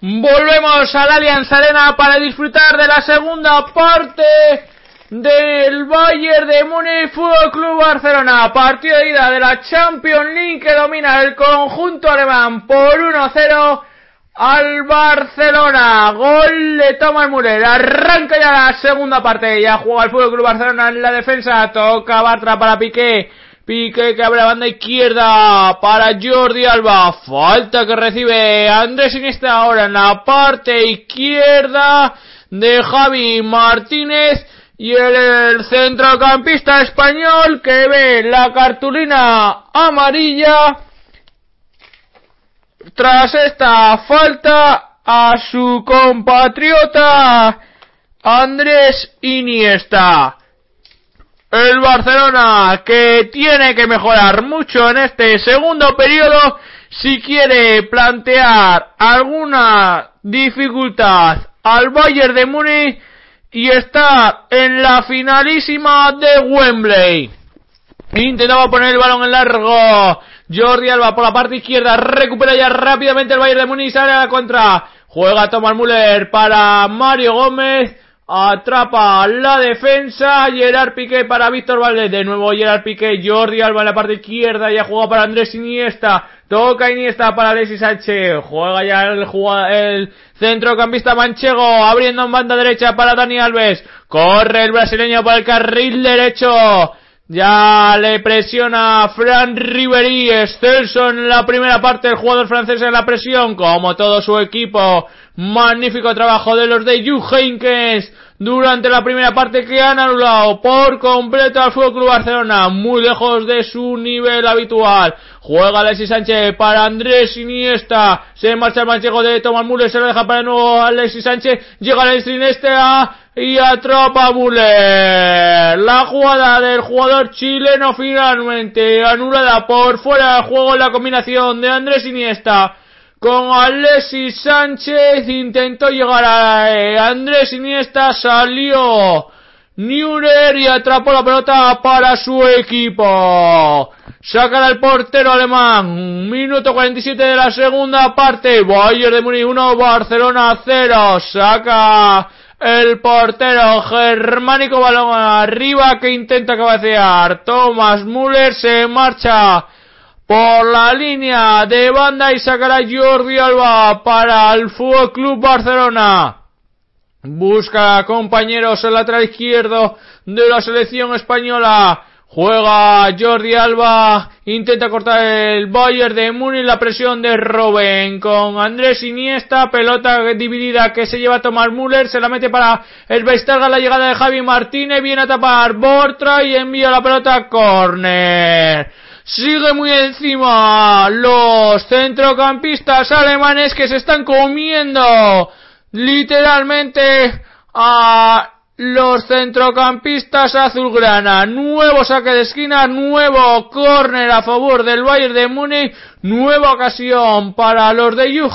Volvemos a la Allianz Arena para disfrutar de la segunda parte del Bayern de Múnich Fútbol Club Barcelona. Partido de ida de la Champions League que domina el conjunto alemán por 1-0 al Barcelona. Gol de Thomas Müller. Arranca ya la segunda parte. Ya juega el Fútbol Club Barcelona en la defensa. Toca Bartra para Piqué. Pique que abre la banda izquierda para Jordi Alba. Falta que recibe Andrés Iniesta ahora en la parte izquierda de Javi Martínez. Y el, centrocampista español que ve la cartulina amarilla tras esta falta a su compatriota Andrés Iniesta el Barcelona que tiene que mejorar mucho en este segundo periodo si quiere plantear alguna dificultad al Bayern de Múnich y estar en la finalísima de Wembley. Intentaba poner el balón en largo. Jordi Alba por la parte izquierda. Recupera ya rápidamente el Bayern de Múnich. Sale a la contra. Juega Thomas Müller para Mario Gómez. Atrapa la defensa. Gerard Piqué para Víctor Valdés. De nuevo Gerard Piqué. Jordi Alba en la parte izquierda. Ya juega para Andrés Iniesta. Toca Iniesta para Alexis Sánchez. Juega ya el, el centrocampista manchego. Abriendo en banda derecha para Dani Alves. Corre el brasileño por el carril derecho. Ya le presiona Fran Ribery, excelso en la primera parte, el jugador francés en la presión, como todo su equipo. Magnífico trabajo de los de Juh Heynckes durante la primera parte que han anulado por completo al Fútbol Club Barcelona, muy lejos de su nivel habitual. Juega Alexis Sánchez para Andrés Iniesta, se marcha el manchego de Tomás Müller, se lo deja para nuevo Alexis Sánchez, llega Alexis Iniesta y atrapa Müller. La jugada del jugador chileno finalmente anulada por fuera de juego la combinación de Andrés Iniesta con Alexis Sánchez intentó llegar a eh, Andrés Iniesta, salió Neuer y atrapó la pelota para su equipo. Saca el portero alemán. Minuto 47 de la segunda parte. Bayern de Múnich 1, Barcelona 0. Saca el portero germánico balón arriba que intenta cabecear. Thomas Müller se marcha por la línea de banda y sacará Jordi Alba para el Fútbol Club Barcelona. Busca compañeros el lateral izquierdo de la selección española. Juega Jordi Alba, intenta cortar el Bayern de Múnich, la presión de Robben con Andrés Iniesta, pelota dividida que se lleva a tomar Müller, se la mete para el Beistarga, la llegada de Javi Martínez, viene a tapar Bortra y envía la pelota a córner. Sigue muy encima los centrocampistas alemanes que se están comiendo literalmente a los centrocampistas azulgrana. Nuevo saque de esquina, nuevo córner a favor del Bayern de Múnich, nueva ocasión para los de Juh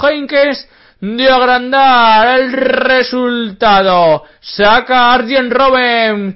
de agrandar el resultado. Saca Arjen Robben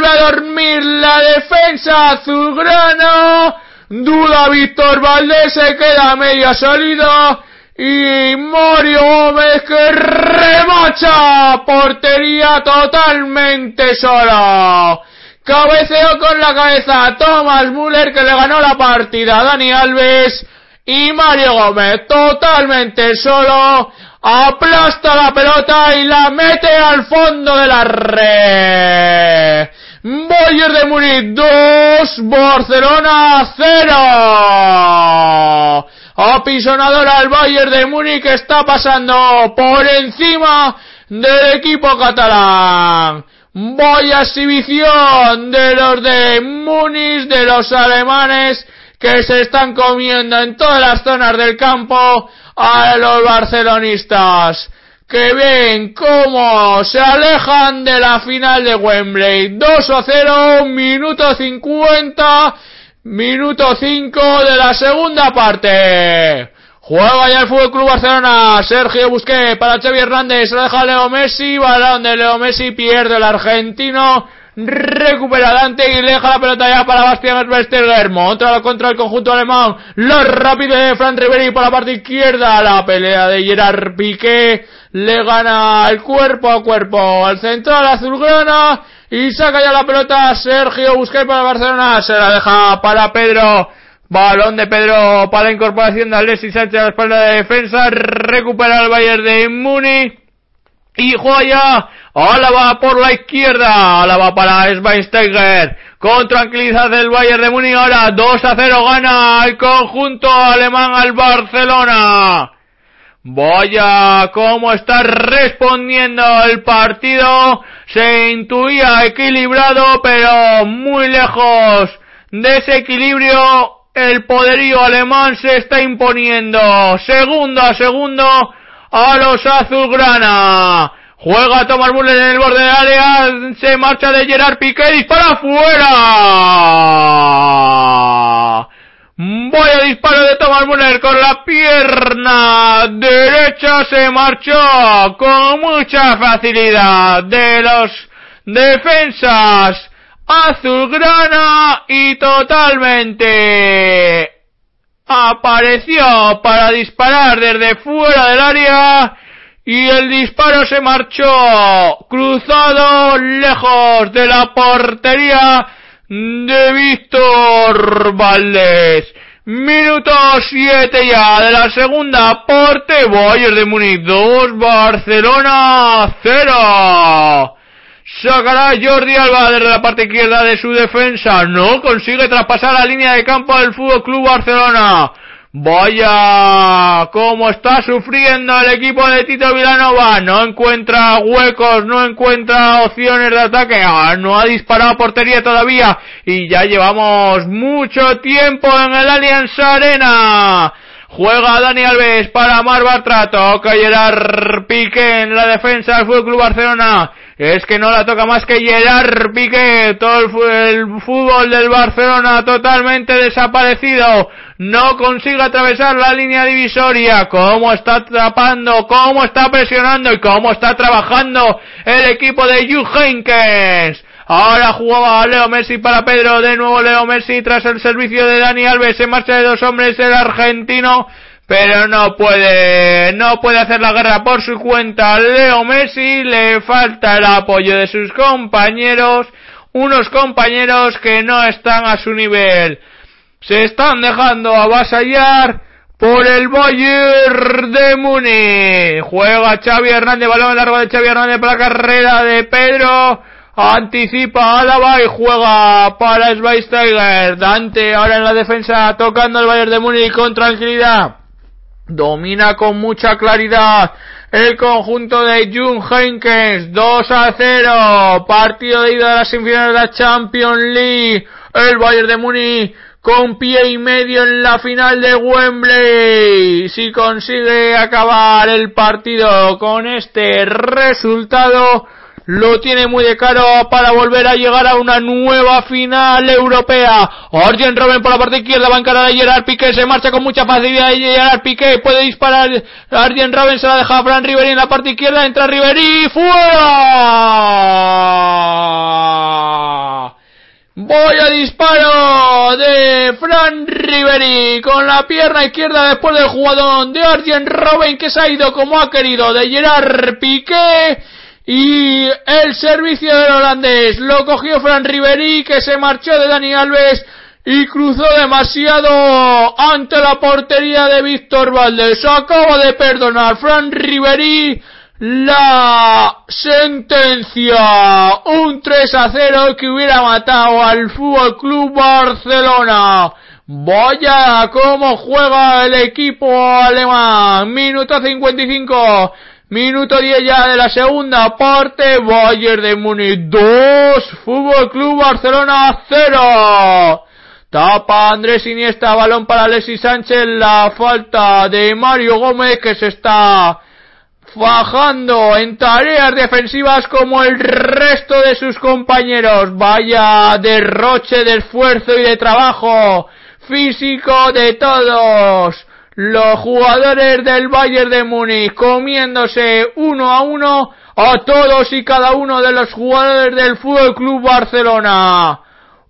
a la defensa azulgrana. Duda Víctor Valdés se queda a media salida. Y Mario Gómez que remacha portería totalmente sola. Cabeceo con la cabeza Thomas Müller que le ganó la partida a Dani Alves y Mario Gómez totalmente solo aplasta la pelota y la mete al fondo de la red. Bayern de Múnich 2, Barcelona 0. Apisonadora al Bayern de Múnich está pasando por encima del equipo catalán. Vaya exhibición de los de Múnich, de los alemanes que se están comiendo en todas las zonas del campo a los barcelonistas que ven cómo se alejan de la final de Wembley. 2 a 0, minuto 50, minuto 5 de la segunda parte. Juega ya el Fútbol Club Barcelona. Sergio Busqué para Xavi Hernández. Se deja Leo Messi. Balón de Leo Messi. Pierde el argentino recupera Dante y deja la pelota ya para Bastian Schweinsteiger, monta contra el conjunto alemán, lo rápido de Fran Riveri por la parte izquierda, la pelea de Gerard Piqué, le gana el cuerpo a cuerpo al central azulgrana. Y saca ya la pelota Sergio Busquets para Barcelona, se la deja para Pedro, balón de Pedro para la incorporación de Alexis Sánchez a la espalda de defensa, recupera el Bayern de Múnich y juega Álava por la izquierda. Álava para Schweinsteiger. Con tranquilidad del Bayern de Múnich. Ahora 2 a 0 gana el conjunto alemán al Barcelona. Vaya cómo está respondiendo el partido. Se intuía equilibrado, pero muy lejos de ese equilibrio. El poderío alemán se está imponiendo. Segundo a segundo a los azulgrana. Juega Thomas Müller en el borde del área, se marcha de Gerard Piqué, dispara fuera. Vaya disparo de Thomas Müller con la pierna derecha, se marchó con mucha facilidad de los defensas azulgrana y totalmente apareció para disparar desde fuera del área y el disparo se marchó cruzado lejos de la portería de Víctor Valdés. Minuto 7 ya de la segunda parte, Bayern de Múnich 2, Barcelona 0. Sacará Jordi Alba desde la parte izquierda de su defensa. No consigue traspasar la línea de campo del Fútbol Club Barcelona. Vaya, cómo está sufriendo el equipo de Tito Vilanova. No encuentra huecos, no encuentra opciones de ataque. Ah, no ha disparado portería todavía. Y ya llevamos mucho tiempo en el Allianz Arena. Juega Dani Alves para Mar Bartra. Toca Gerard Piqué en la defensa del Fútbol Club Barcelona. Es que no la toca más que Gerard Piqué. Todo el fútbol del Barcelona totalmente desaparecido. No consigue atravesar la línea divisoria, cómo está atrapando, cómo está presionando y cómo está trabajando el equipo de Henkes. Ahora jugaba Leo Messi para Pedro, de nuevo Leo Messi tras el servicio de Dani Alves, en marcha de dos hombres. El argentino, pero no puede, no puede hacer la guerra por su cuenta. Leo Messi le falta el apoyo de sus compañeros, unos compañeros que no están a su nivel se están dejando avasallar por el Bayern de Múnich. Juega Xavi Hernández, balón largo de Xavi Hernández para la carrera de Pedro. Anticipa Álava y juega para Schweinsteiger. Dante ahora en la defensa tocando el Bayern de Múnich con tranquilidad. Domina con mucha claridad el conjunto de Jung Henkens 2 a 0. Partido de ida a las semifinales de la Champions League. El Bayern de Múnich con pie y medio en la final de Wembley. Si consigue acabar el partido con este resultado, lo tiene muy de caro para volver a llegar a una nueva final europea. Arjen Robben por la parte izquierda va a encarar a Gerard Piqué, se marcha con mucha facilidad y Gerard Piqué puede disparar. Arjen Robben se la deja a Fran Riveri en la parte izquierda, entra Riveri, ¡fuera! Voy a disparo de Fran Riveri con la pierna izquierda después del jugador de Arjen Robben que se ha ido como ha querido de Gerard Piqué y el servicio del holandés lo cogió Fran Riveri que se marchó de Dani Alves y cruzó demasiado ante la portería de Víctor Valdés. Acaba de perdonar Fran Riveri la sentencia. Un 3 a 0 que hubiera matado al Fútbol Club Barcelona. Vaya cómo juega el equipo alemán. Minuto 55. Minuto 10 ya de la segunda parte. Bayern de Múnich 2. Fútbol Club Barcelona 0. Tapa Andrés Iniesta, balón para Alexis Sánchez, la falta de Mario Gómez que se está fajando en tareas defensivas como el resto de sus compañeros. Vaya derroche de esfuerzo y de trabajo físico de todos los jugadores del Bayern de Múnich comiéndose uno a uno a todos y cada uno de los jugadores del Fútbol Club Barcelona.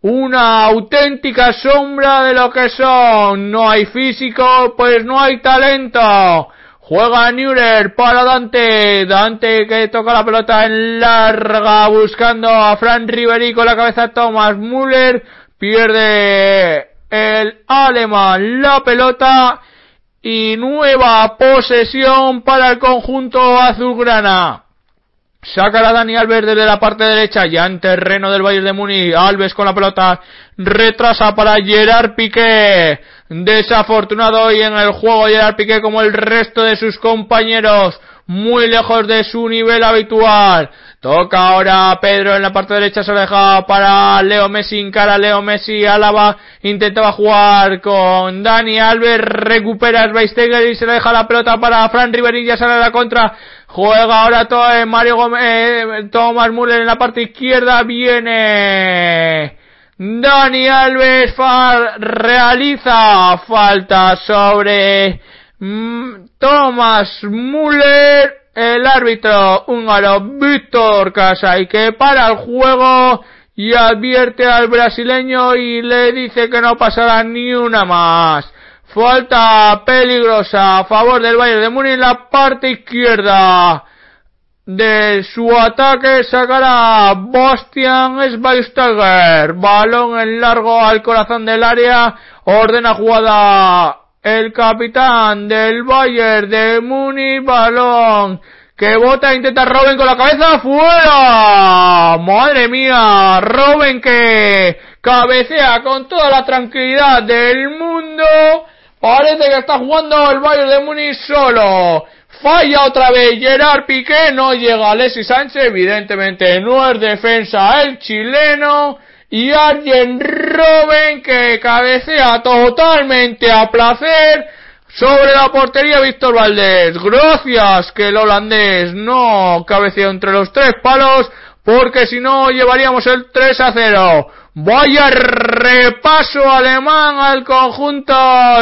Una auténtica sombra de lo que son. No hay físico, pues no hay talento. Juega Neuer para Dante. Dante que toca la pelota en larga buscando a Fran Riveri con la cabeza Thomas Müller. Pierde el alemán la pelota y nueva posesión para el conjunto azulgrana. Saca la Dani Alves desde la parte derecha, ya en terreno del Bayern de Muni. Alves con la pelota, retrasa para Gerard Piqué. Desafortunado hoy en el juego Gerard Piqué como el resto de sus compañeros muy lejos de su nivel habitual. Toca ahora Pedro en la parte derecha, se deja para Leo Messi, cara Leo Messi, Álava, intentaba jugar con Dani Alves, recupera Schweinsteiger y se le deja la pelota para Fran Riveri, ya sale a la contra, juega ahora todo, eh, Mario Gómez, eh, Thomas Müller en la parte izquierda, viene Dani Alves realiza falta sobre Mm, Thomas Müller, el árbitro húngaro Víctor Casay, que para el juego y advierte al brasileño y le dice que no pasará ni una más. Falta peligrosa a favor del Bayern de Múnich en la parte izquierda de su ataque sacará Bastian Schweinsteiger. Balón en largo al corazón del área. Ordena jugada el capitán del Bayern de Muni balón que bota intenta Robin con la cabeza fuera. Madre mía Robin que cabecea con toda la tranquilidad del mundo. Parece que está jugando el Bayern de Muni solo. Falla otra vez Gerard Piqué no llega Alexis Sánchez evidentemente no es defensa el chileno y Arjen Robben que cabecea totalmente a placer sobre la portería Víctor Valdés. Gracias que el holandés no cabeceó entre los tres palos porque si no llevaríamos el 3 a 0. Vaya repaso alemán al conjunto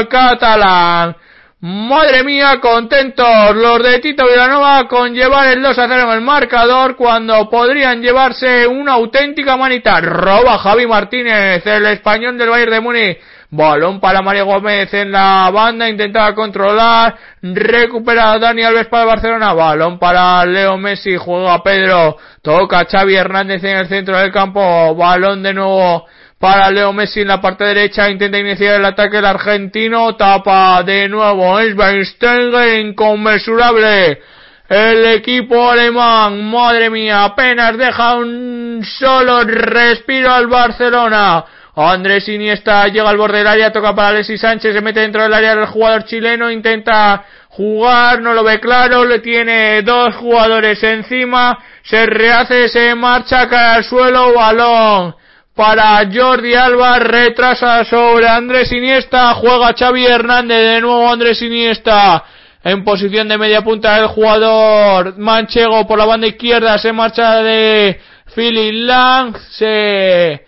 catalán. Madre mía, contentos los de Tito Villanova con llevar el 2 a 0 en el marcador cuando podrían llevarse una auténtica manita. Roba Javi Martínez, el español del Bayern de Múnich. Balón para Mario Gómez en la banda, intentaba controlar, recupera Dani Alves para Barcelona, balón para Leo Messi, juega Pedro, toca Xavi Hernández en el centro del campo, balón de nuevo para Leo Messi en la parte derecha, intenta iniciar el ataque el argentino, tapa de nuevo Schweinsteiger, inconmensurable. El equipo alemán, madre mía, apenas deja un solo respiro al Barcelona. Andrés Iniesta llega al borde del área, toca para Alexis Sánchez, se mete dentro del área del jugador chileno, intenta jugar, no lo ve claro, le tiene dos jugadores encima, se rehace, se marcha, cae al suelo, balón para Jordi Alba, retrasa sobre Andrés Iniesta, juega Xavi Hernández, de nuevo Andrés Iniesta, en posición de media punta el jugador manchego por la banda izquierda, se marcha de Philip Lang, se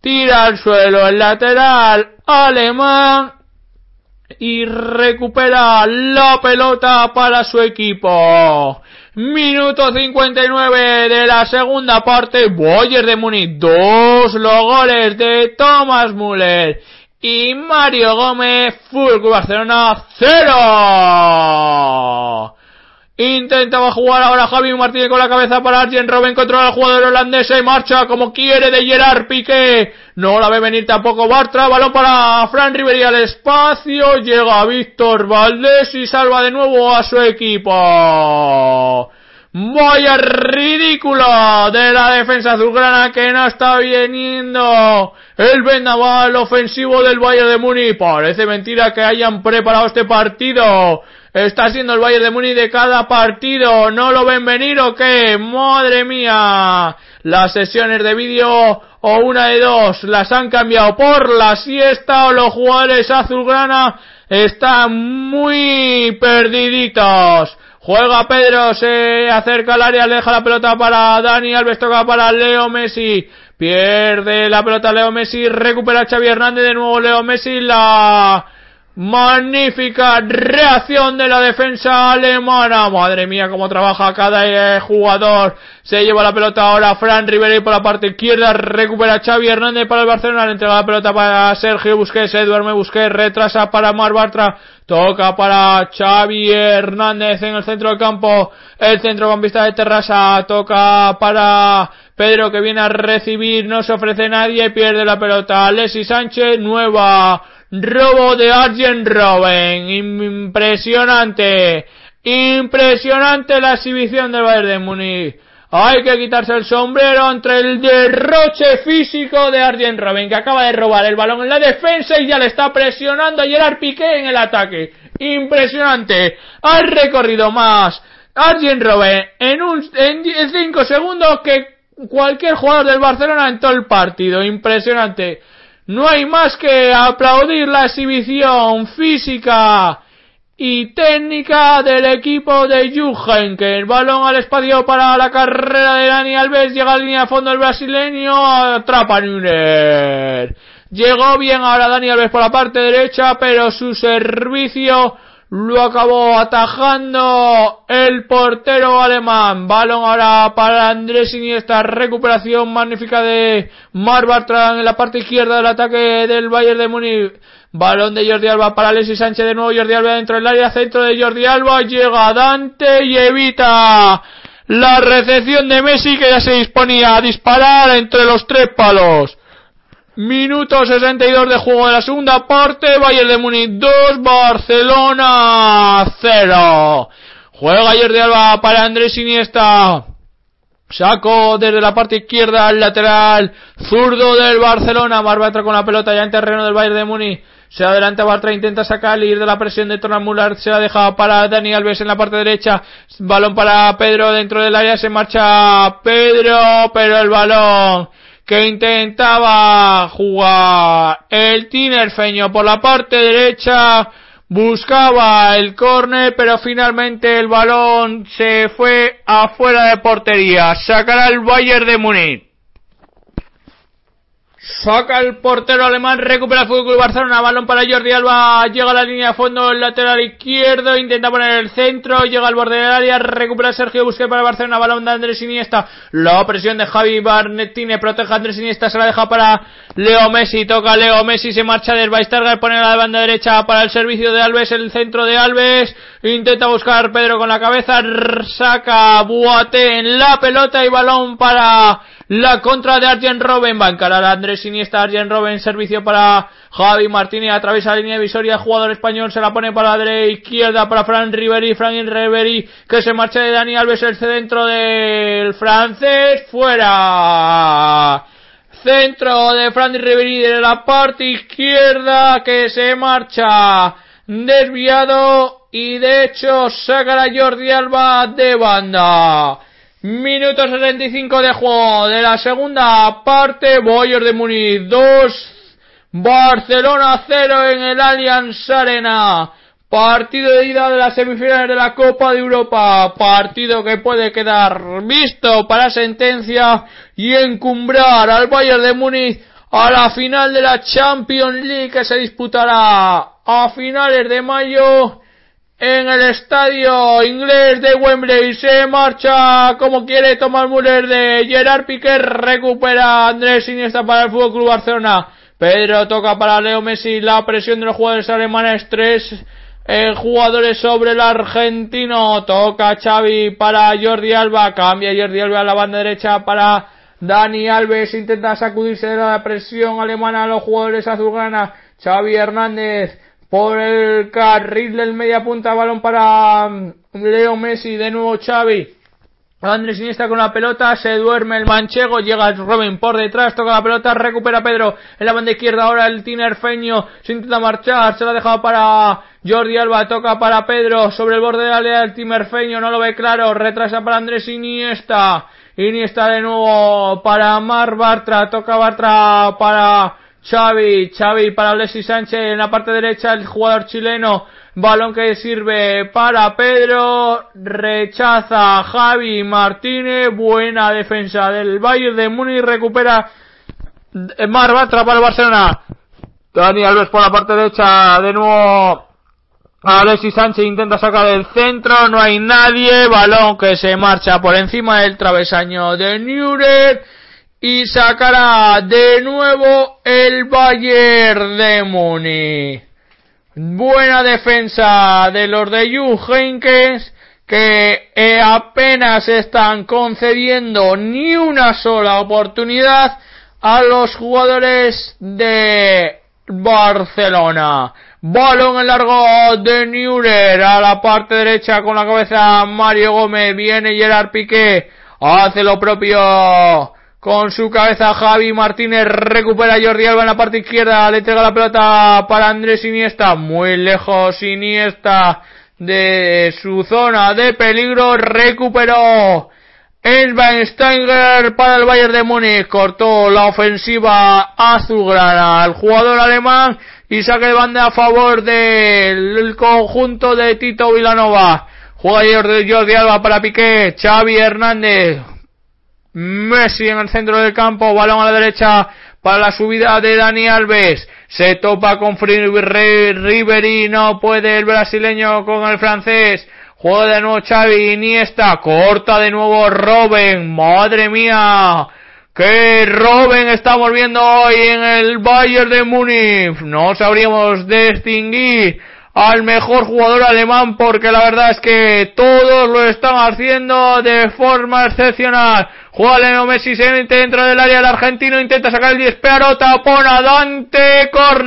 tira al suelo el lateral alemán y recupera la pelota para su equipo. Minuto 59 de la segunda parte. Boyer de Múnich. Dos los goles de Thomas Müller y Mario Gómez. Fútbol Barcelona 0. Intentaba jugar ahora Javi Martínez con la cabeza para Arjen Robben. Controla al jugador holandés y marcha como quiere de Gerard Piqué. No la ve venir tampoco Bartra. Balón para Fran Riveri al espacio. Llega Víctor Valdés y salva de nuevo a su equipo. Vaya ridículo de la defensa azulgrana que no está viniendo el vendaval ofensivo del Bayern de Múnich. Parece mentira que hayan preparado este partido. Está siendo el Bayern de Múnich de cada partido. ¿No lo ven venir o qué? Madre mía. Las sesiones de vídeo o una de dos las han cambiado por la siesta o los jugadores azulgrana están muy perdiditos. Juega Pedro, se acerca al área, deja la pelota para Dani Alves, toca para Leo Messi. Pierde la pelota Leo Messi, recupera Xavi Hernández, de nuevo Leo Messi, la magnífica reacción de la defensa alemana. Madre mía, cómo trabaja cada jugador. Se lleva la pelota ahora Fran Rivera por la parte izquierda, recupera Xavi Hernández para el Barcelona, le entrega la pelota para Sergio Busquets, se duerme Busquets, retrasa para Mar Bartra, toca para Xavi Hernández en el centro del campo, el centrocampista de Terrassa, toca para Pedro que viene a recibir, no se ofrece nadie, pierde la pelota, Alexis Sánchez, nueva robo de Arjen Robben, impresionante, impresionante la exhibición del Bayern de Múnich. Hay que quitarse el sombrero entre el derroche físico de Arjen Robben, que acaba de robar el balón en la defensa y ya le está presionando a Gerard Piqué en el ataque. Impresionante. Ha recorrido más Arjen Robben en un, en 5 segundos que cualquier jugador del Barcelona en todo el partido. Impresionante. No hay más que aplaudir la exhibición física y técnica del equipo de Jürgen, que el balón al espacio para la carrera de Dani Alves llega a línea de fondo el brasileño, atrapa Núñez. Llegó bien ahora Dani Alves por la parte derecha, pero su servicio lo acabó atajando el portero alemán. Balón ahora para Andrés Iniesta. Recuperación magnífica de Mar Bartran en la parte izquierda del ataque del Bayern de Múnich. Balón de Jordi Alba para Alexis Sánchez de nuevo. Jordi Alba dentro del área. Centro de Jordi Alba. Llega Dante y evita la recepción de Messi que ya se disponía a disparar entre los tres palos. Minuto 62 de juego de la segunda parte. Bayern de Múnich 2, Barcelona 0. Juega Jordi Alba para Andrés Iniesta. Saco desde la parte izquierda al lateral zurdo del Barcelona. Marba con la pelota ya en terreno del Bayern de Múnich. Se adelanta Bartra, intenta sacar ir de la presión de Torna Muller. Se la deja para Dani Alves en la parte derecha. Balón para Pedro dentro del área. Se marcha Pedro, pero el balón que intentaba jugar el Tinerfeño por la parte derecha buscaba el córner, pero finalmente el balón se fue afuera de portería. Sacará el Bayern de Múnich. Saca el portero alemán, recupera el Fútbol Barcelona, balón para Jordi Alba, llega a la línea de fondo, el lateral izquierdo, intenta poner el centro, llega al borde del área, recupera Sergio Busquets para Barcelona, balón de Andrés Iniesta, la presión de Javi Barnettine, protege a Andrés Iniesta, se la deja para Leo Messi, toca Leo Messi, se marcha del Weistarger, pone la banda derecha para el servicio de Alves, el centro de Alves, intenta buscar Pedro con la cabeza, saca Buate en la pelota y balón para la contra de Arjen Robben va a encarar a Andrés Iniesta, Arjen Robben, servicio para Javi Martínez, atraviesa la línea divisoria, jugador español, se la pone para la derecha izquierda para Fran Riveri, Fran Riveri, que se marcha de Dani Alves, el centro del francés, fuera. Centro de Fran Riveri de la parte izquierda, que se marcha. Desviado. Y de hecho saca a Jordi Alba de banda. Minuto 75 de juego de la segunda parte. Bayern de Múnich 2. Barcelona 0 en el Allianz Arena. Partido de ida de las semifinales de la Copa de Europa. Partido que puede quedar visto para sentencia y encumbrar al Bayern de Múnich a la final de la Champions League que se disputará a finales de mayo en el estadio inglés de Wembley se marcha como quiere tomar Müller de Gerard Piqué recupera Andrés Iniesta para el Fútbol Club Barcelona Pedro toca para Leo Messi la presión de los jugadores alemanes tres eh, jugadores sobre el argentino. Toca Xavi para Jordi Alba. Cambia Jordi Alba a la banda derecha para Dani Alves. Intenta sacudirse de la presión alemana a los jugadores azulgrana. Xavi Hernández por el carril del media punta. Balón para mm, Leo Messi. De nuevo Xavi. Andrés Iniesta con la pelota, se duerme el manchego, llega Robin por detrás, toca la pelota, recupera Pedro en la banda izquierda, ahora el tinerfeño se intenta marchar, se la ha dejado para Jordi Alba, toca para Pedro, sobre el borde de la área del timerfeño, no lo ve claro, retrasa para Andrés Iniesta, Iniesta de nuevo para Mar Bartra, toca Bartra para Xavi, Xavi para Alexis Sánchez en la parte derecha, el jugador chileno, balón que sirve para Pedro, rechaza Javi Martínez, buena defensa del Bayern de Múnich, recupera Mar Bartra para el Barcelona, Dani Alves por la parte derecha, de nuevo Alexis Sánchez intenta sacar el centro, no hay nadie, balón que se marcha por encima del travesaño de Nuremberg y sacará de nuevo el Bayern de Múnich. Buena defensa de los de Juh Heynckes que apenas están concediendo ni una sola oportunidad a los jugadores de Barcelona. Balón en largo de Neurer a la parte derecha con la cabeza Mario Gómez. Viene Gerard Piqué. Hace lo propio con su cabeza Javi Martínez recupera a Jordi Alba en la parte izquierda, le entrega la pelota para Andrés Iniesta, muy lejos Iniesta de su zona de peligro, recuperó Steiger para el Bayern de Múnich, cortó la ofensiva azulgrana al jugador alemán y saque de banda a favor del conjunto de Tito Vilanova. Juega Jordi Alba para Piqué, Xavi Hernández, Messi en el centro del campo, balón a la derecha para la subida de Dani Alves. Se topa con Ribery, no puede el brasileño con el francés. Juega de nuevo Xavi, Iniesta, corta de nuevo Robben, madre mía. Que Robben estamos viendo hoy en el Bayern de Múnich. No sabríamos distinguir al mejor jugador alemán porque la verdad es que todos lo están haciendo de forma excepcional. Juega Leo Messi, se dentro del área del argentino, intenta sacar el disparo, tapón a Dante Corner.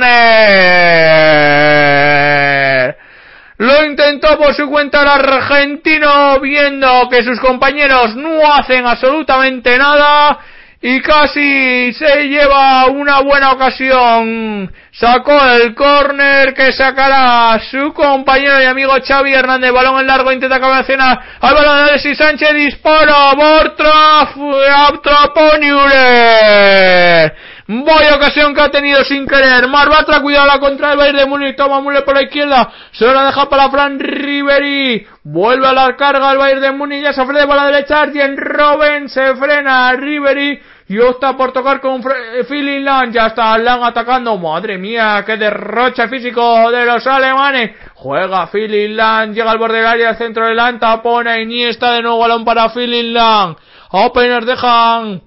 Lo intentó por su cuenta el argentino, viendo que sus compañeros no hacen absolutamente nada y casi se lleva una buena ocasión. Sacó el córner que sacará su compañero y amigo Xavi Hernández. Balón en largo, intenta cabecear al balón de Alexis Sánchez. Dispara, Bortraf, atrapó Vaya ocasión que ha tenido sin querer. Marbatra, cuidado la contra del Bayern de Múnich. Toma Müller por la izquierda. Se la deja para Fran Ribery. Vuelve a la carga el Bayern de Múnich. Ya se ofrece por la derecha. Arjen Robben se frena. Ribery y opta por tocar con Philly Lang. Ya está Lang atacando. Madre mía, qué derroche físico de los alemanes. Juega Philly Lang. Llega al borde del área, centro del Anta. Pone Iniesta de nuevo balón para Philly Lang. Apenas dejan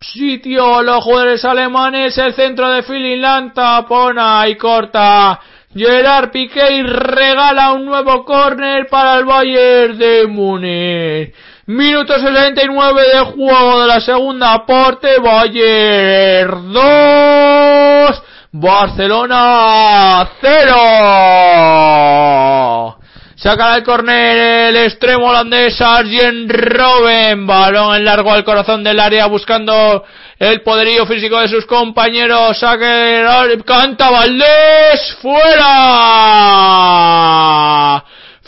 sitio los jugadores alemanes. El centro de Philly Lang tapona y corta. Gerard Piqué regala un nuevo córner para el Bayern de Múnich. Minuto 69 de juego de la segunda parte. Bayern 2. Barcelona 0. Sacará el córner el extremo holandés Arjen Robben. Balón en largo al corazón del área buscando el poderío físico de sus compañeros. Saque, canta Valdés. Fuera.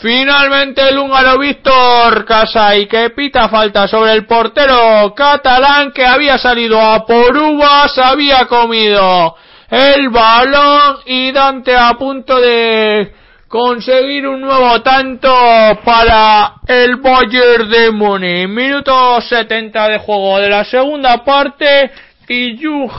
Finalmente el húngaro Víctor Casay que pita falta sobre el portero catalán que había salido a por uvas, había comido el balón y Dante a punto de conseguir un nuevo tanto para el Bayern de Múnich. Minuto 70 de juego de la segunda parte y Ju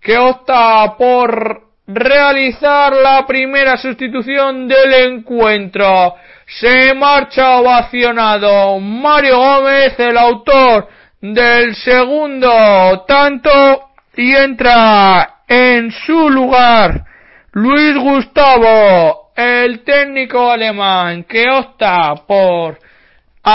que opta por realizar la primera sustitución del encuentro. Se marcha ovacionado Mario Gómez, el autor del segundo tanto, y entra en su lugar Luis Gustavo, el técnico alemán que opta por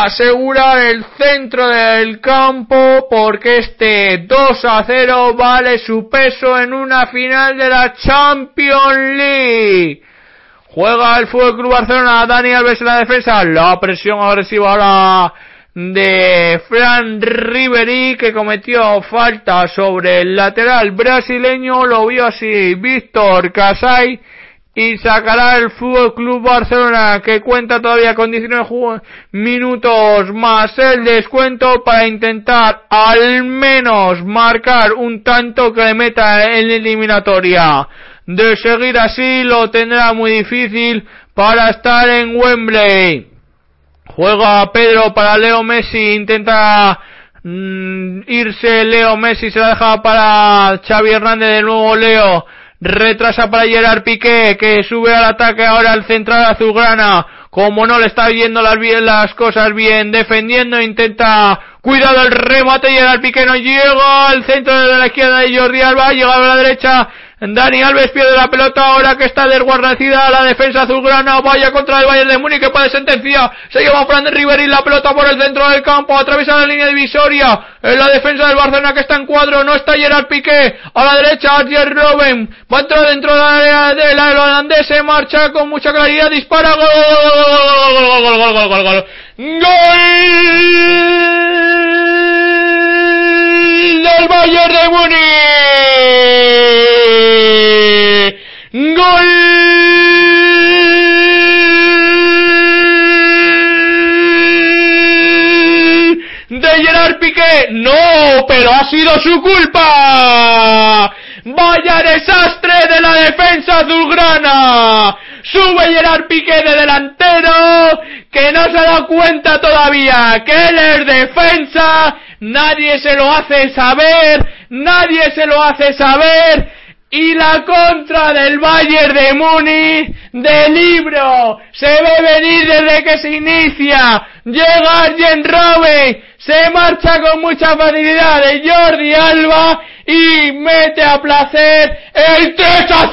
asegurar el centro del campo porque este 2 a 0 vale su peso en una final de la Champions League. Juega el Fútbol Club Barcelona, Dani Alves en la defensa, la presión agresiva ahora de Fran Ribery que cometió falta sobre el lateral brasileño, lo vio así Víctor Casay y sacará el Fútbol Club Barcelona que cuenta todavía con 19 minutos más el descuento para intentar al menos marcar un tanto que le meta en la eliminatoria. De seguir así lo tendrá muy difícil para estar en Wembley. Juega Pedro para Leo Messi, intenta mm, irse Leo Messi, se la deja para Xavi Hernández de nuevo Leo retrasa para Gerard Piqué, que sube al ataque ahora al central azulgrana, como no le está viendo las, las cosas bien, defendiendo, intenta, cuidado el remate, Gerard Piqué no llega al centro de la izquierda de Jordi Alba, llega a la derecha, Dani Alves pierde la pelota ahora que está desguarnecida la defensa azulgrana. Vaya contra el Bayern de Múnich que puede sentencia. Se lleva Fran Riveri la pelota por el centro del campo. Atraviesa la línea divisoria. En la defensa del Barcelona que está en cuadro. No está Gerard Piqué. A la derecha Arjen Robben. Va a entrar dentro de la área de del holandés. Se marcha con mucha claridad. Dispara. Gol, gol, gol, gol, gol, gol, gol. ¡Gol! Del Bayern de Múnich. Gol de Gerard Piqué. No, pero ha sido su culpa. Vaya desastre de la defensa azulgrana. Sube Gerard Piqué de delantero que no se da cuenta todavía que él es defensa nadie se lo hace saber, nadie se lo hace saber, y la contra del Bayern de Múnich de libro se ve venir desde que se inicia, llega Arjen Robben, se marcha con mucha facilidad de Jordi Alba y mete a placer el 3 a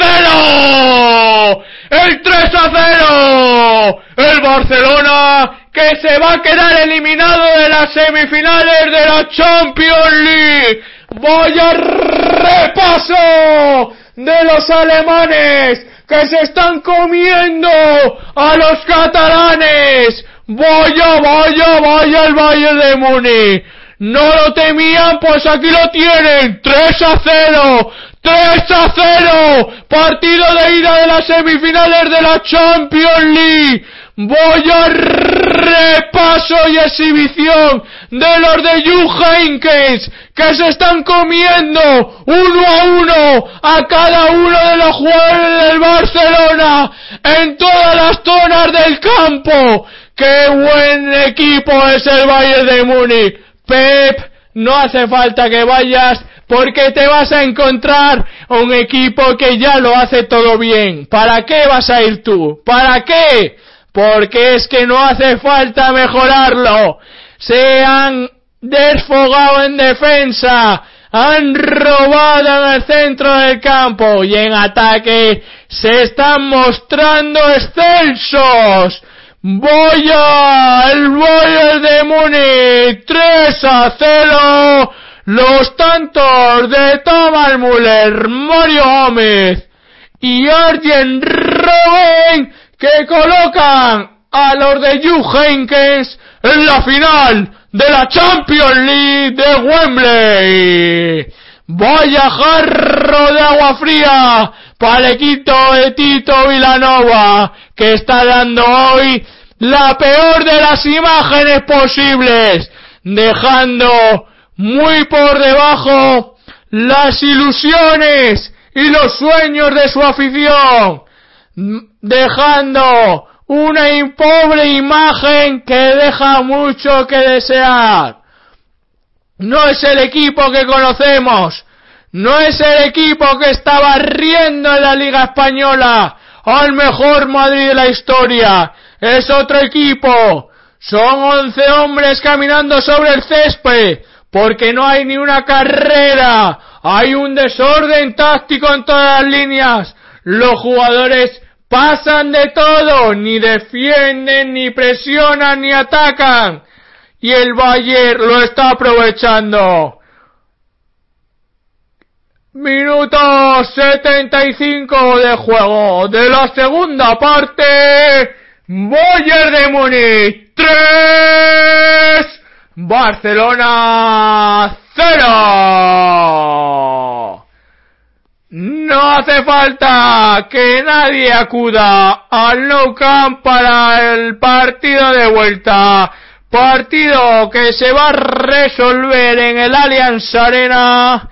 0, el 3 a 0, el Barcelona que se va a quedar eliminado de las semifinales de la Champions League. Vaya repaso de los alemanes que se están comiendo a los catalanes. Vaya, vaya, vaya el Valle de Múnich. No lo temían, pues aquí lo tienen. 3 a 0. 3 a 0. Partido de ida de las semifinales de la Champions League. Voy a repaso y exhibición de los de Juve que se están comiendo uno a uno a cada uno de los jugadores del Barcelona en todas las zonas del campo. ¡Qué buen equipo es el Bayern de Múnich! Pep, no hace falta que vayas porque te vas a encontrar un equipo que ya lo hace todo bien. ¿Para qué vas a ir tú? ¿Para qué? Porque es que no hace falta mejorarlo. Se han desfogado en defensa, han robado en el centro del campo y en ataque se están mostrando excelsos. Boya, el Bayern de Múnich, 3 a 0. Los tantos de Thomas Müller, Mario Gómez y Arjen Robben que colocan a los de Hugh en la final de la Champions League de Wembley. Vaya jarro de agua fría para el equipo de Tito Vilanova, que está dando hoy la peor de las imágenes posibles, dejando muy por debajo las ilusiones y los sueños de su afición dejando una pobre imagen que deja mucho que desear. No es el equipo que conocemos, no es el equipo que estaba riendo en la Liga Española al mejor Madrid de la historia, es otro equipo. Son once hombres caminando sobre el césped, porque no hay ni una carrera, hay un desorden táctico en todas las líneas. Los jugadores pasan de todo, ni defienden, ni presionan, ni atacan. Y el Bayern lo está aprovechando. Minuto 75 de juego de la segunda parte. Bayern de Múnich 3. Barcelona 0. No hace falta que nadie acuda al Nou Camp para el partido de vuelta. Partido que se va a resolver en el Allianz Arena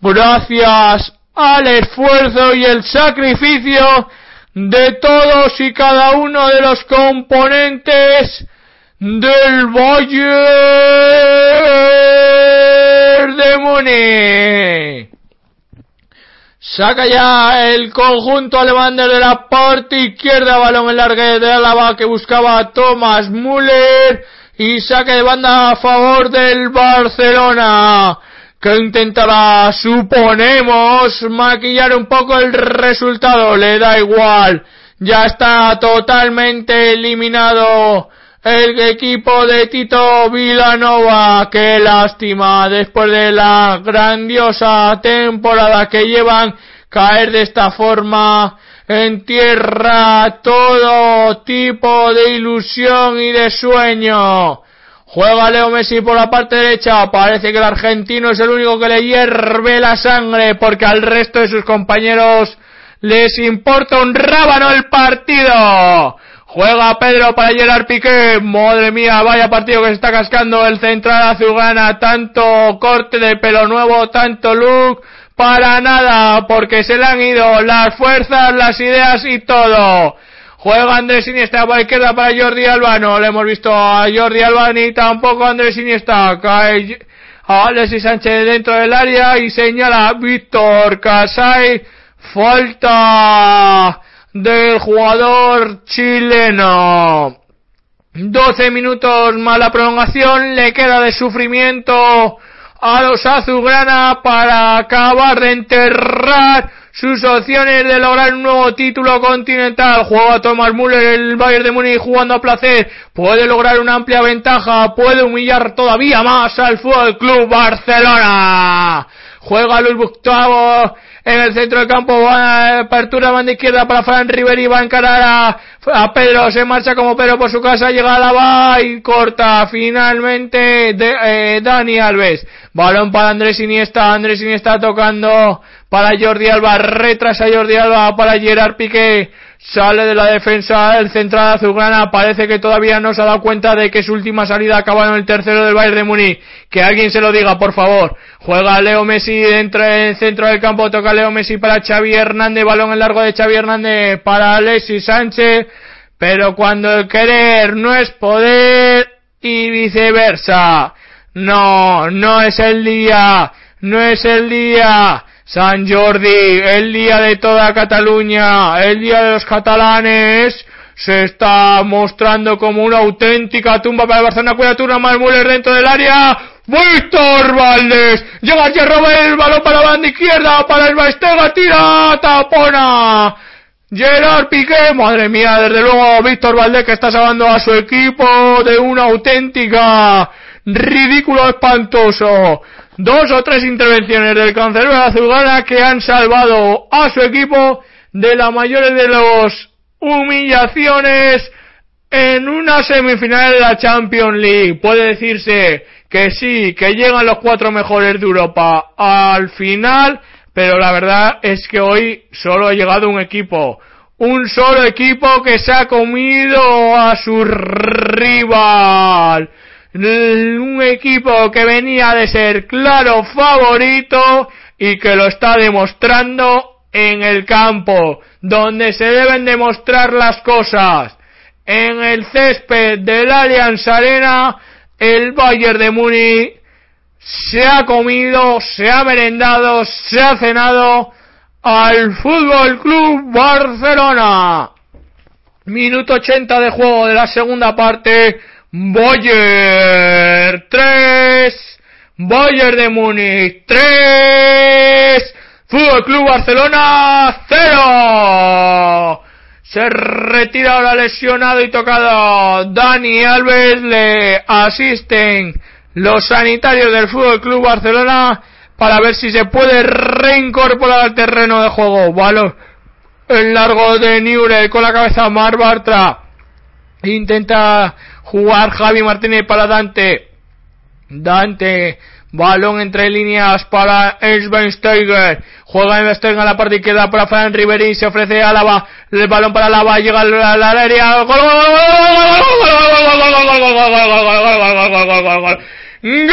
gracias al esfuerzo y el sacrificio de todos y cada uno de los componentes del Bayern de Múnich. Saca ya el conjunto alemán de la parte izquierda, balón en largue de Álava que buscaba Thomas Müller y saque de banda a favor del Barcelona que intentará, suponemos, maquillar un poco el resultado, le da igual, ya está totalmente eliminado el equipo de Tito Vilanova, qué lástima, después de la grandiosa temporada que llevan, caer de esta forma en tierra todo tipo de ilusión y de sueño. Juega Leo Messi por la parte derecha. Parece que el argentino es el único que le hierve la sangre porque al resto de sus compañeros les importa un rábano el partido. Juega Pedro para Gerard Piqué. Madre mía, vaya partido que se está cascando el central azulgrana. Tanto corte de pelo nuevo, tanto look. Para nada, porque se le han ido las fuerzas, las ideas y todo. Juega Andrés Iniesta por izquierda para Jordi Alba. No le hemos visto a Jordi Alba ni tampoco Andrés Iniesta. Cae a Alexis Sánchez dentro del área y señala Víctor Casay. Falta del jugador chileno. 12 minutos más la prolongación. Le queda de sufrimiento a los azulgrana para acabar de enterrar sus opciones de lograr un nuevo título continental. Juega Thomas Müller el Bayern de Múnich jugando a placer. Puede lograr una amplia ventaja. Puede humillar todavía más al Fútbol Club Barcelona. Juega Luis Gustavo en el centro del campo, apertura banda izquierda para Fran Riveri, va a encarar a, Pedro, se marcha como Pedro por su casa, llega a la va y corta finalmente eh, Dani Alves. Balón para Andrés Iniesta, Andrés Iniesta tocando para Jordi Alba, retrasa Jordi Alba para Gerard Piqué, sale de la defensa el central azulgrana, parece que todavía no se ha dado cuenta de que su última salida acaba en el tercero del Bayern de Múnich, que alguien se lo diga por favor, juega Leo Messi dentro del centro del campo, toca Leo Messi para Xavi Hernández, balón en largo de Xavi Hernández para Alexis Sánchez, pero cuando el querer no es poder y viceversa, no, no es el día, no es el día, San Jordi, el día de toda Cataluña, el día de los catalanes, se está mostrando como una auténtica tumba para el Barcelona. Cuídate una más dentro del área. Víctor Valdés. Llega a Robert el balón para la banda izquierda, para el Baestega, tira, tapona. Gerard Piqué, madre mía, desde luego Víctor Valdés que está salvando a su equipo de una auténtica ridículo espantoso dos o tres intervenciones del cancerbero azulgrana que han salvado a su equipo de la mayor de las humillaciones en una semifinal de la Champions League. Puede decirse que sí, que llegan los cuatro mejores de Europa al final, pero la verdad es que hoy solo ha llegado un equipo. Un solo equipo que se ha comido a su rival un equipo que venía de ser claro favorito y que lo está demostrando en el campo, donde se deben demostrar las cosas. En el césped del Allianz Arena, el Bayern de Múnich se ha comido, se ha merendado, se ha cenado al Fútbol Club Barcelona. Minuto 80 de juego de la segunda parte. Boyer 3, Boyer de Múnich 3, Fútbol Club Barcelona 0. Se retira ahora lesionado y tocado. Dani Alves le asisten los sanitarios del Fútbol Club Barcelona para ver si se puede reincorporar al terreno de juego. Balón el largo de Nure con la cabeza Mar Bartra. Intenta jugar Javi Martínez para Dante. Dante Balón entre líneas para Schweinsteiger. Juega en a la parte izquierda para Fran Riveri. Se ofrece Álava. El balón para Álava. Llega al área. ¡Gol!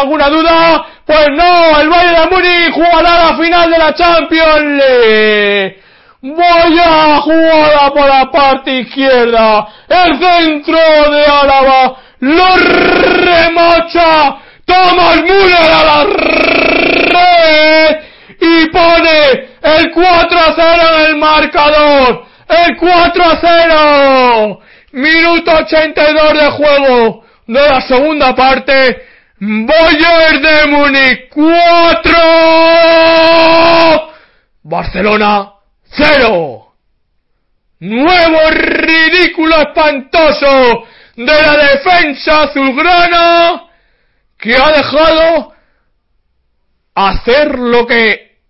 alguna duda? Pues no, el Bayern de Múnich jugará la final de la Champions League. Voy a jugar por la parte izquierda. El centro de Álava lo remacha Thomas Müller a la red y pone el 4 a 0 en el marcador. El 4 a 0. Minuto 82 de juego de la segunda parte Bayern de Múnich 4, Barcelona 0. Nuevo ridículo espantoso de la defensa azulgrana que ha dejado hacer lo que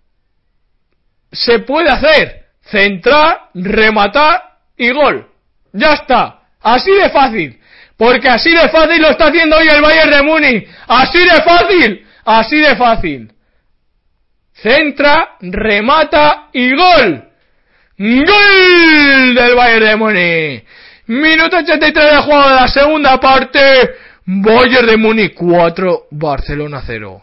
se puede hacer. Centrar, rematar y gol. Ya está. Así de fácil. Porque así de fácil lo está haciendo hoy el Bayern de Múnich. Así de fácil. Así de fácil. Centra, remata y gol. Gol del Bayern de Múnich. Minuto 83 de juego de la segunda parte. Bayern de Múnich 4, Barcelona 0.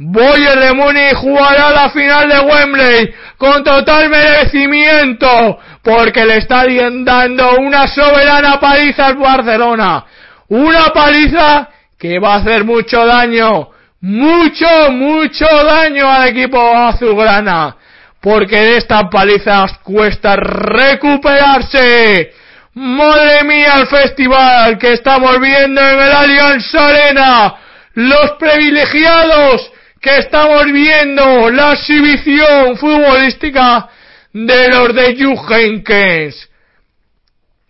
Bayern de Múnich jugará la final de Wembley con total merecimiento porque le está dando una soberana paliza al Barcelona. Una paliza que va a hacer mucho daño, mucho, mucho daño al equipo azulgrana. Porque de esta paliza cuesta recuperarse. Madre mía el festival que estamos viendo en el Allianz Arena. Los privilegiados que estamos viendo la exhibición futbolística de los de Jugenkens.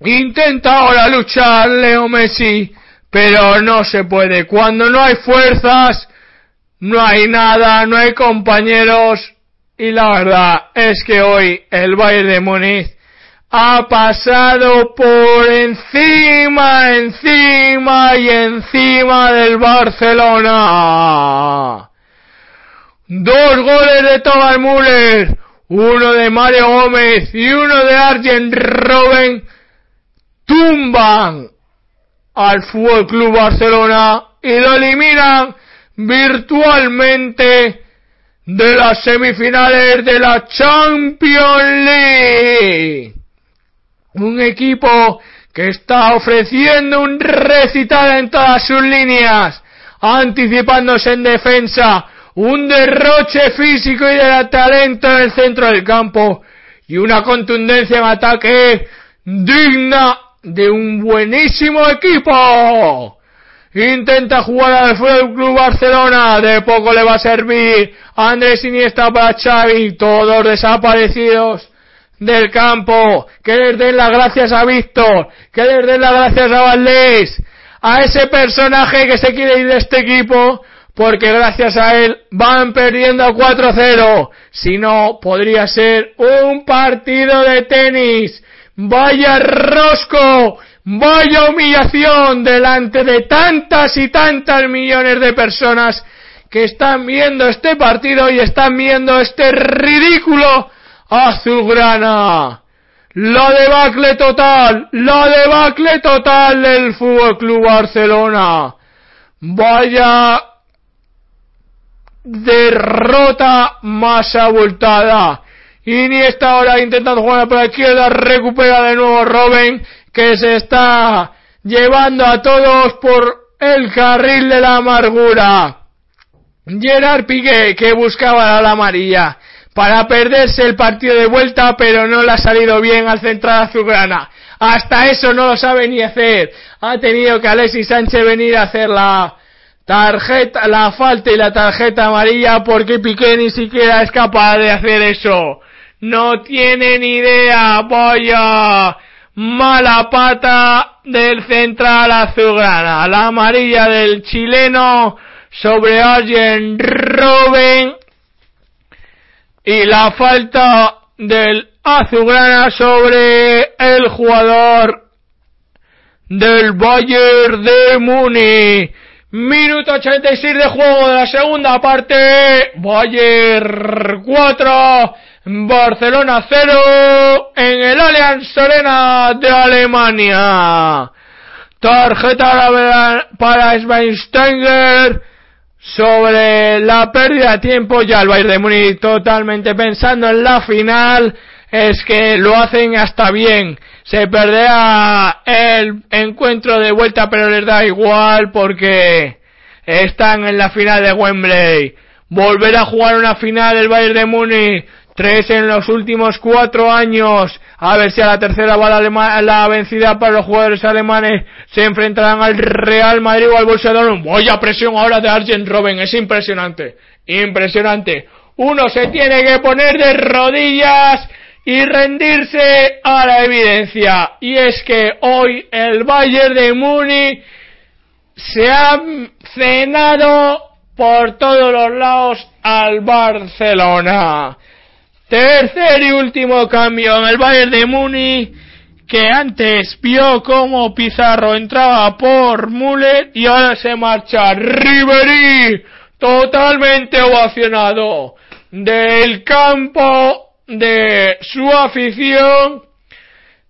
Intenta ahora luchar Leo Messi, pero no se puede. Cuando no hay fuerzas, no hay nada, no hay compañeros. Y la verdad es que hoy el Bayern de Múnich ha pasado por encima, encima y encima del Barcelona. Dos goles de Thomas Müller, uno de Mario Gómez y uno de Arjen Robben tumban al Fútbol Club Barcelona y lo eliminan virtualmente de las semifinales de la Champions League. Un equipo que está ofreciendo un recital en todas sus líneas, anticipándose en defensa, un derroche físico y de talento en el centro del campo y una contundencia en ataque digna de un buenísimo equipo. Intenta jugar al Fútbol Club Barcelona, de poco le va a servir. Andrés Iniesta para Xavi, todos desaparecidos del campo. Que les den las gracias a Víctor, que les den las gracias a Valdés, a ese personaje que se quiere ir de este equipo porque gracias a él van perdiendo a 4-0. Si no, podría ser un partido de tenis. Vaya rosco, vaya humillación delante de tantas y tantas millones de personas que están viendo este partido y están viendo este ridículo azulgrana. La debacle total, la debacle total del Fútbol Club Barcelona. Vaya derrota más abultada. Iniesta ahora intentando jugar por la izquierda, recupera de nuevo Robin, que se está llevando a todos por el carril de la amargura. Gerard Piqué, que buscaba la amarilla para perderse el partido de vuelta, pero no le ha salido bien al central azulgrana. Hasta eso no lo sabe ni hacer. Ha tenido que Alexis Sánchez venir a hacer la tarjeta, la falta y la tarjeta amarilla porque Piqué ni siquiera es capaz de hacer eso. No tiene ni idea, vaya mala pata del central azulgrana. La amarilla del chileno sobre Arjen Robben y la falta del azulgrana sobre el jugador del Bayern de Muni. Minuto 86 de juego de la segunda parte. Bayern 4, Barcelona 0 en el Allianz Arena de Alemania. Tarjeta para Schweinsteiger sobre la pérdida de tiempo. Ya el Bayern de Múnich totalmente pensando en la final. Es que lo hacen hasta bien. Se perderá el encuentro de vuelta, pero les da igual porque están en la final de Wembley. Volver a jugar una final el Bayern de Múnich Tres en los últimos cuatro años. A ver si a la tercera va la, la vencida para los jugadores alemanes. Se enfrentarán al Real Madrid o al Dortmund. Vaya presión ahora de Arjen Robben. Es impresionante. Impresionante. Uno se tiene que poner de rodillas y rendirse a la evidencia. Y es que hoy el Bayern de Múnich se ha cenado por todos los lados al Barcelona. Tercer y último cambio en el Bayern de Muni, que antes vio como Pizarro entraba por Mulet y ahora se marcha Ribery, totalmente ovacionado del campo de su afición.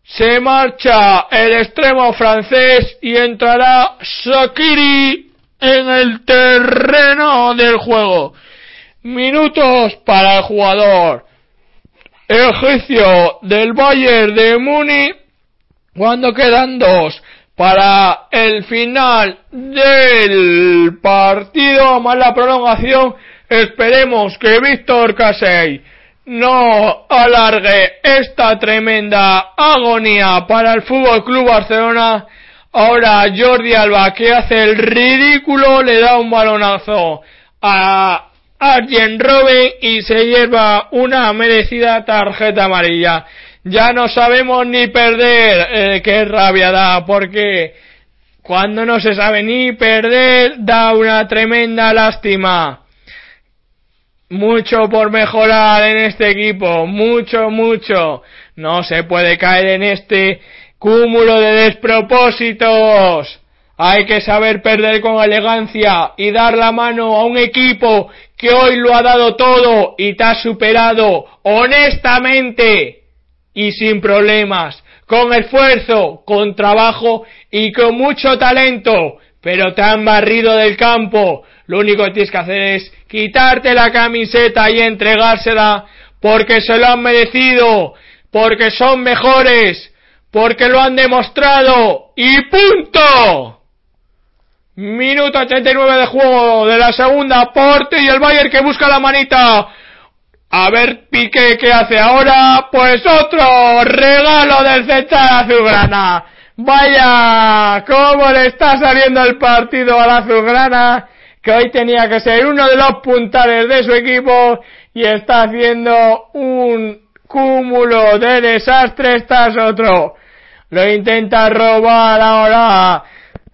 Se marcha el extremo francés y entrará Shakiri en el terreno del juego. Minutos para el jugador el juicio del Bayern de Múnich cuando quedan dos para el final del partido más la prolongación esperemos que Víctor Casey no alargue esta tremenda agonía para el Fútbol Club Barcelona ahora Jordi Alba que hace el ridículo le da un balonazo a Arjen Robben y se lleva una merecida tarjeta amarilla. Ya no sabemos ni perder, eh, qué rabia da, porque cuando no se sabe ni perder da una tremenda lástima. Mucho por mejorar en este equipo, mucho, mucho. No se puede caer en este cúmulo de despropósitos. Hay que saber perder con elegancia y dar la mano a un equipo que hoy lo ha dado todo y te ha superado honestamente y sin problemas, con esfuerzo, con trabajo y con mucho talento, pero te han barrido del campo. Lo único que tienes que hacer es quitarte la camiseta y entregársela porque se lo han merecido, porque son mejores, porque lo han demostrado y punto. Minuto 89 de juego de la segunda parte y el Bayern que busca la manita. A ver Piqué qué hace ahora. Pues otro regalo del central azulgrana. Vaya, cómo le está saliendo el partido a la azulgrana. Que hoy tenía que ser uno de los puntales de su equipo y está haciendo un cúmulo de desastres tras otro. Lo intenta robar ahora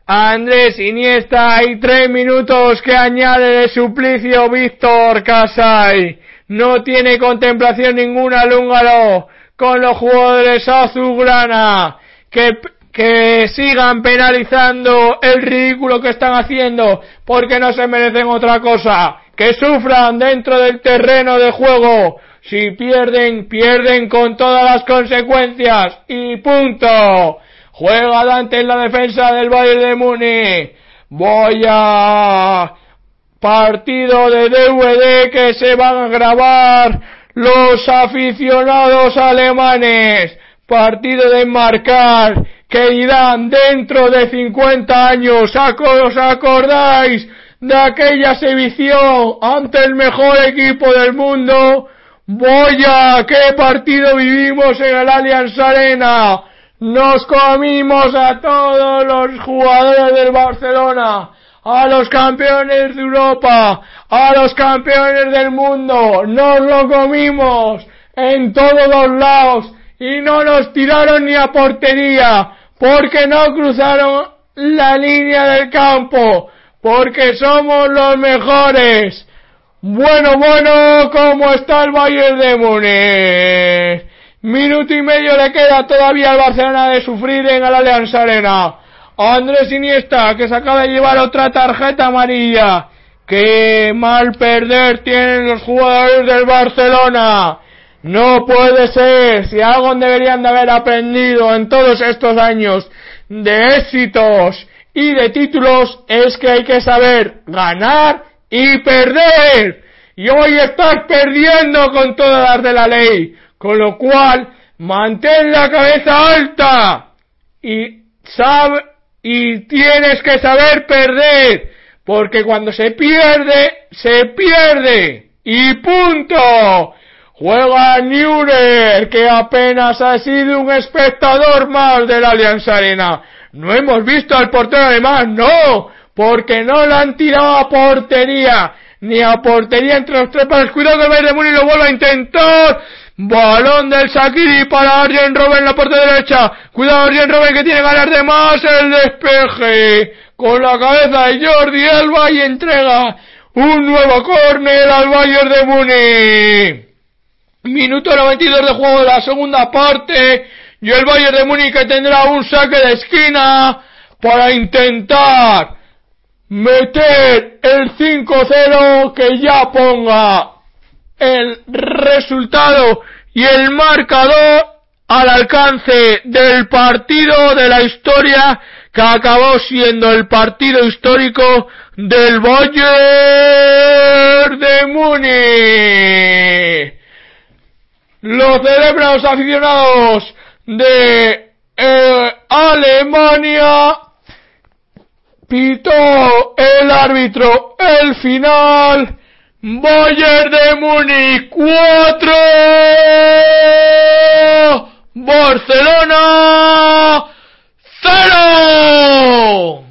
Andrés Iniesta hay tres minutos que añade de suplicio Víctor Casay. No tiene contemplación ninguna Lúngaro con los jugadores azulgrana. Que, que sigan penalizando el ridículo que están haciendo porque no se merecen otra cosa. Que sufran dentro del terreno de juego. Si pierden, pierden con todas las consecuencias. Y punto. Juega Dante en la defensa del Bayern de Múnich. Voy a partido de DVD que se van a grabar los aficionados alemanes. Partido de marcar que dirán dentro de 50 años, ¿os acordáis de aquella exhibición ante el mejor equipo del mundo? Voy a qué partido vivimos en el Allianz Arena. Nos comimos a todos los jugadores del Barcelona, a los campeones de Europa, a los campeones del mundo. Nos lo comimos en todos los lados y no nos tiraron ni a portería porque no cruzaron la línea del campo porque somos los mejores. Bueno, bueno, ¿cómo está el Bayern de Múnich? Minuto y medio le queda todavía al Barcelona de sufrir en el Allianz Arena. Andrés Iniesta, que se acaba de llevar otra tarjeta amarilla. Qué mal perder tienen los jugadores del Barcelona. No puede ser. Si algo deberían de haber aprendido en todos estos años de éxitos y de títulos es que hay que saber ganar y perder. Y hoy estás perdiendo con todas las de la ley. Con lo cual, mantén la cabeza alta y sabe, y tienes que saber perder. Porque cuando se pierde, se pierde. Y punto. Juega Neuer, que apenas ha sido un espectador más de la Alianza Arena. No hemos visto al portero alemán, no, porque no la han tirado a portería, ni a portería entre los tres pares. Cuidado que Bayern de Múnich lo vuelve a intentar. Balón del Sakiri para Arjen Robben en la parte derecha. Cuidado Arjen Robben que tiene ganas de más el despeje. Con la cabeza de Jordi Alba y entrega un nuevo córner al Bayern de Múnich. Minuto 92 de juego de la segunda parte y el Bayern de Múnich tendrá un saque de esquina para intentar meter el 5-0 que ya ponga el resultado y el marcador al alcance del partido de la historia que acabó siendo el partido histórico del Bayern de Múnich. Los celebran los aficionados de eh, Alemania. Pitó el árbitro el final. Bayern de Múnich 4. Barcelona 0.